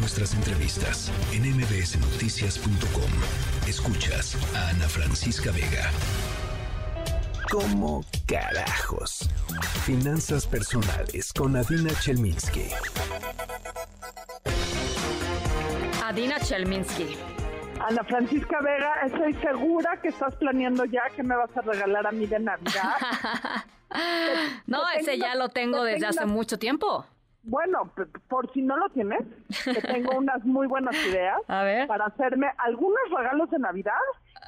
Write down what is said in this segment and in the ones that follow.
nuestras entrevistas en mbsnoticias.com. Escuchas a Ana Francisca Vega. ¿Cómo carajos? Finanzas personales con Adina Chelminsky. Adina Chelminsky. Ana Francisca Vega, estoy segura que estás planeando ya que me vas a regalar a mí de Navidad. no, ese ya lo tengo desde hace mucho tiempo. Bueno, por si no lo tienes, te tengo unas muy buenas ideas para hacerme algunos regalos de Navidad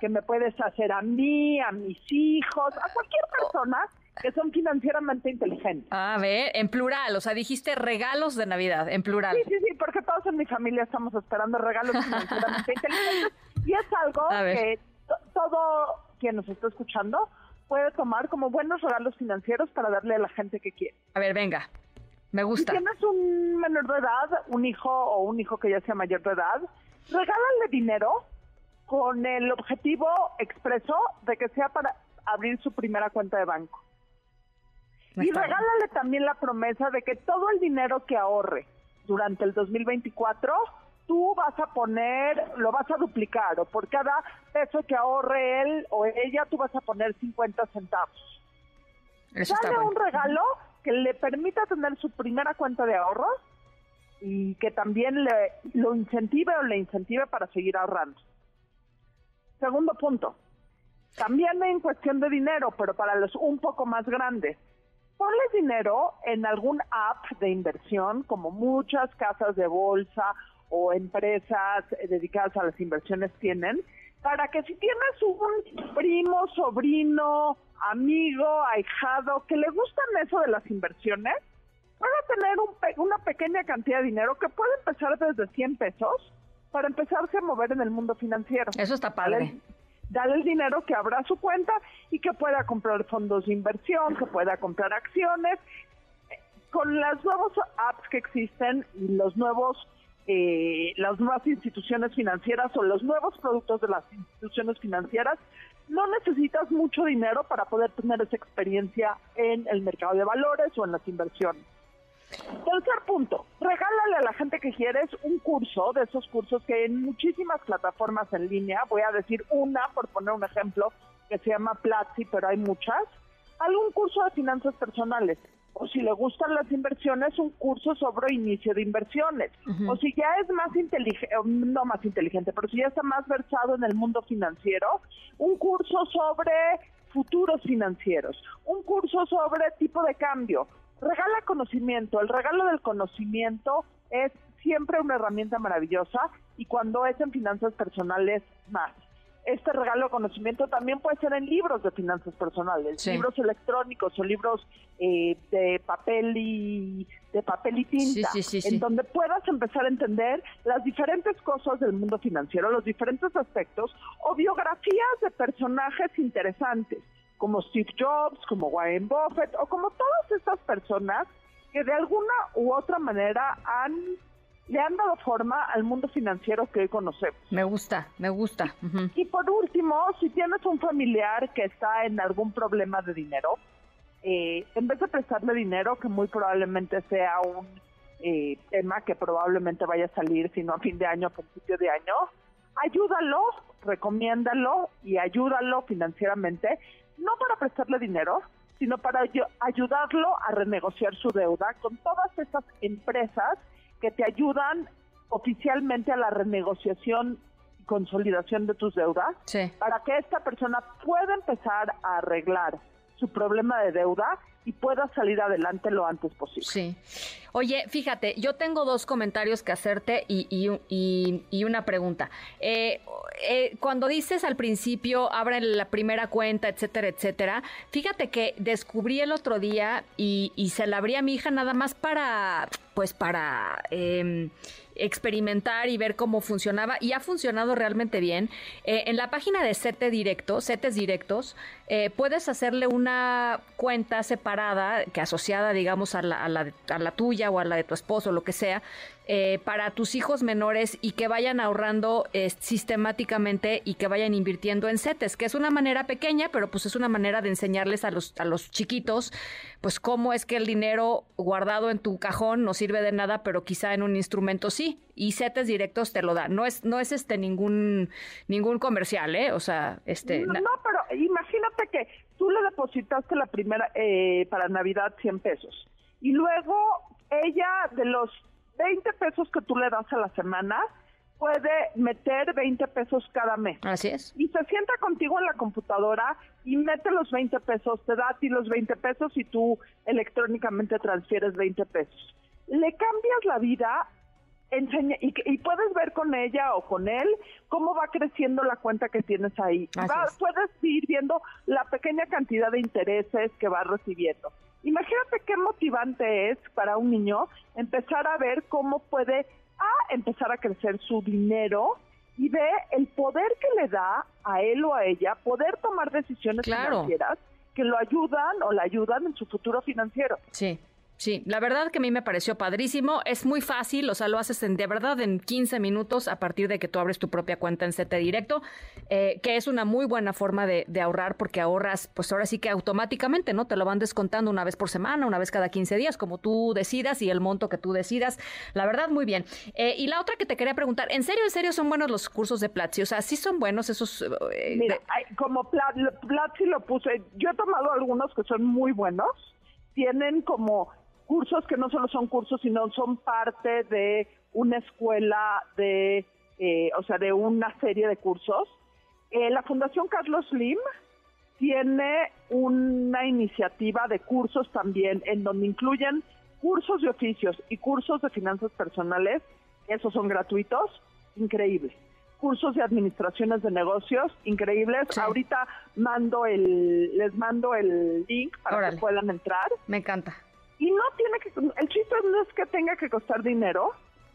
que me puedes hacer a mí, a mis hijos, a cualquier persona que son financieramente inteligentes. A ver, en plural, o sea, dijiste regalos de Navidad, en plural. Sí, sí, sí, porque todos en mi familia estamos esperando regalos financieramente inteligentes y es algo que todo quien nos está escuchando puede tomar como buenos regalos financieros para darle a la gente que quiere. A ver, venga. Me gusta. Si tienes un menor de edad, un hijo o un hijo que ya sea mayor de edad, regálale dinero con el objetivo expreso de que sea para abrir su primera cuenta de banco. y regálale también la promesa de que todo el dinero que ahorre durante el 2024, tú vas a poner, lo vas a duplicar, o por cada peso que ahorre él o ella, tú vas a poner 50 centavos. Eso Dale un regalo que le permita tener su primera cuenta de ahorro y que también le lo incentive o le incentive para seguir ahorrando. Segundo punto, también en cuestión de dinero, pero para los un poco más grandes. Ponle dinero en algún app de inversión, como muchas casas de bolsa o empresas dedicadas a las inversiones tienen, para que si tienes un primo, sobrino, amigo, ahijado, que le gustan eso de las inversiones, van a tener un una pequeña cantidad de dinero que puede empezar desde 100 pesos para empezarse a mover en el mundo financiero. Eso está padre. Dale, el dinero que abra su cuenta y que pueda comprar fondos de inversión, que pueda comprar acciones. Con las nuevas apps que existen y los nuevos eh, las nuevas instituciones financieras o los nuevos productos de las instituciones financieras, no necesitas mucho dinero para poder tener esa experiencia en el mercado de valores o en las inversiones. Tercer punto, regálale a la gente que quieres un curso de esos cursos que en muchísimas plataformas en línea, voy a decir una por poner un ejemplo, que se llama Platzi, pero hay muchas, algún curso de finanzas personales o si le gustan las inversiones, un curso sobre inicio de inversiones. O si ya es más inteligente, no más inteligente, pero si ya está más versado en el mundo financiero, un curso sobre futuros financieros, un curso sobre tipo de cambio. Regala conocimiento. El regalo del conocimiento es siempre una herramienta maravillosa y cuando es en finanzas personales más este regalo de conocimiento también puede ser en libros de finanzas personales, libros electrónicos o libros eh, de papel y de papel y tinta, en donde puedas empezar a entender las diferentes cosas del mundo financiero, los diferentes aspectos o biografías de personajes interesantes, como Steve Jobs, como Warren Buffett o como todas estas personas que de alguna u otra manera han le han dado forma al mundo financiero que hoy conocemos. Me gusta, me gusta. Y por último, si tienes un familiar que está en algún problema de dinero, eh, en vez de prestarle dinero, que muy probablemente sea un eh, tema que probablemente vaya a salir, sino a fin de año, a principio de año, ayúdalo, recomiéndalo y ayúdalo financieramente, no para prestarle dinero, sino para ayudarlo a renegociar su deuda con todas esas empresas que te ayudan oficialmente a la renegociación y consolidación de tus deudas para que esta persona pueda empezar a arreglar su problema de deuda y pueda salir adelante lo antes posible. Sí. Oye, fíjate, yo tengo dos comentarios que hacerte y, y, y, una pregunta. Eh, eh, cuando dices al principio, abren la primera cuenta, etcétera, etcétera, fíjate que descubrí el otro día y, se la abrí a mi hija nada más para, pues para... Eh, experimentar y ver cómo funcionaba y ha funcionado realmente bien. Eh, en la página de CETE Directo, CETES Directos, eh, puedes hacerle una cuenta separada que asociada, digamos, a la, a la, a la tuya o a la de tu esposo, lo que sea, eh, para tus hijos menores y que vayan ahorrando sistemáticamente y que vayan invirtiendo en CETES, que es una manera pequeña, pero pues es una manera de enseñarles a los, a los chiquitos, pues cómo es que el dinero guardado en tu cajón no sirve de nada, pero quizá en un instrumento sí, y CETES directos te lo dan. No es, no es este ningún, ningún comercial, ¿eh? O sea, este... No, pero imagínate que tú le depositaste la primera eh, para Navidad 100 pesos y luego ella de los 20 pesos que tú le das a la semana puede meter 20 pesos cada mes. Así es. Y se sienta contigo en la computadora y mete los 20 pesos, te da a ti los 20 pesos y tú electrónicamente transfieres 20 pesos. Le cambias la vida enseña, y, y, puedes ver con ella o con él cómo va creciendo la cuenta que tienes ahí. puedes ir viendo la pequeña cantidad de intereses que va recibiendo. Imagínate qué motivante es para un niño empezar a ver cómo puede a empezar a crecer su dinero y ve el poder que le da a él o a ella poder tomar decisiones financieras que lo ayudan o la ayudan en su futuro financiero. Sí. Sí, la verdad que a mí me pareció padrísimo. Es muy fácil, o sea, lo haces en, de verdad en 15 minutos a partir de que tú abres tu propia cuenta en CT Directo, eh, que es una muy buena forma de, ahorrar porque ahorras, pues ahora sí que automáticamente, ¿no? Te lo van descontando una vez por semana, una vez cada 15 días, como tú decidas y el monto que tú decidas. La verdad, muy bien. Eh, y la otra que te quería preguntar, ¿en serio, en serio son buenos los cursos de Platzi? O sea, ¿sí son buenos esos? Eh, Mira, como Platzi lo puse, yo he tomado algunos que son muy buenos, tienen como cursos que no solo son cursos, sino son parte de una escuela de, eh, o sea, de una serie de cursos. Eh, la Fundación Carlos Lim tiene una iniciativa de cursos también en donde incluyen cursos de oficios y cursos de finanzas personales, esos son gratuitos, increíble. Cursos de administraciones de negocios, increíbles. Ahorita mando el, les mando el link para que puedan entrar. Me encanta y no tiene que, el chiste no es que tenga que costar dinero.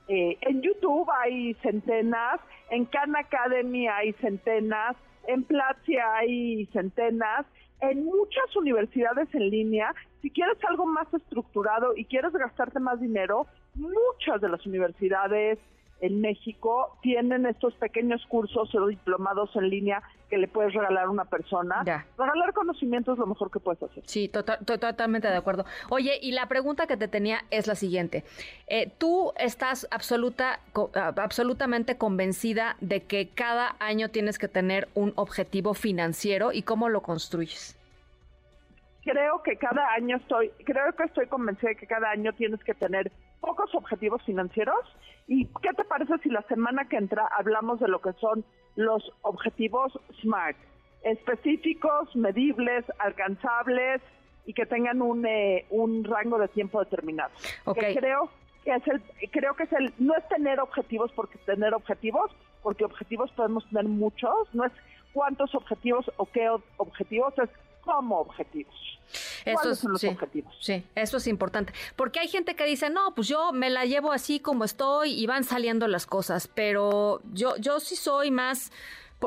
Eh, en YouTube hay centenas, en Khan Academy hay centenas, en Platzi hay centenas, en muchas universidades en línea, si quieres algo más estructurado y quieres gastarte más dinero, muchas de las universidades en México tienen estos pequeños cursos o diplomados en línea que le puedes regalar a una persona. Regalar conocimiento es lo mejor que puedes hacer. Sí, tota-, totalmente de acuerdo. Oye, y la pregunta que te tenía es la siguiente. Eh, ¿Tú estás absoluta, absolutamente convencida de que cada año tienes que tener un objetivo financiero y cómo lo construyes? Creo que cada año estoy, creo que estoy convencida de que cada año tienes que tener pocos objetivos financieros. ¿Y qué te parece si la semana que entra hablamos de lo que son los objetivos SMART? Específicos, medibles, alcanzables y que tengan un, eh, un rango de tiempo determinado. Okay. creo que es el, creo que es el, no es tener objetivos porque tener objetivos, porque objetivos podemos tener muchos, no es cuántos objetivos o qué objetivos, es como objetivos. Eso son los objetivos? Sí, eso es importante. Porque hay gente que dice, no, pues yo me la llevo así como estoy y van saliendo las cosas, pero yo, yo sí soy más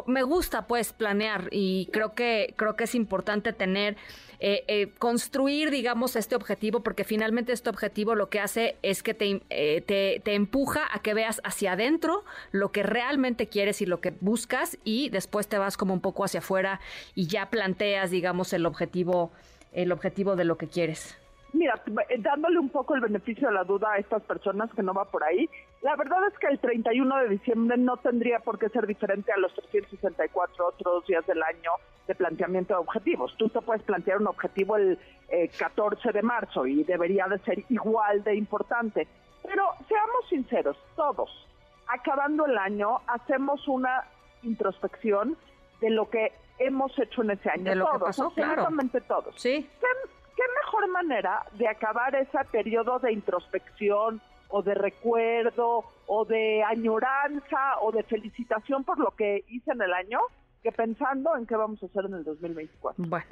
me gusta pues planear y creo que creo que es importante tener eh, eh, construir digamos este objetivo porque finalmente este objetivo lo que hace es que te, eh, te, empuja a que veas hacia adentro lo que realmente quieres y lo que buscas y después te vas como un poco hacia afuera y ya planteas digamos el objetivo el objetivo de lo que quieres. Mira, dándole un poco el beneficio de la duda a estas personas que no va por ahí, la verdad es que el 31 de diciembre no tendría por qué ser diferente a los 364 otros días del año de planteamiento de objetivos. Tú te puedes plantear un objetivo el 14 eh, de marzo y debería de ser igual de importante. Pero seamos sinceros, todos, acabando el año, hacemos una introspección de lo que hemos hecho en ese año. De lo todos, que pasó, absolutamente todos. Sí qué mejor manera de acabar ese periodo de introspección o de recuerdo o de añoranza o de felicitación por lo que hice en el año que pensando en qué vamos a hacer en el 2024. Bueno,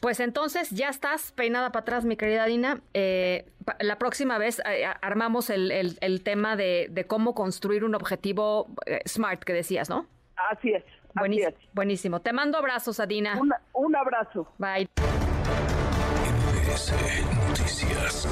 pues entonces ya estás peinada para atrás, mi querida Dina. Eh, la próxima vez eh, armamos el, tema de, cómo construir un objetivo eh, SMART que decías, ¿no? Así es. Buenísimo, buenísimo. Te mando abrazos, Adina. un abrazo. Bye. Noticias.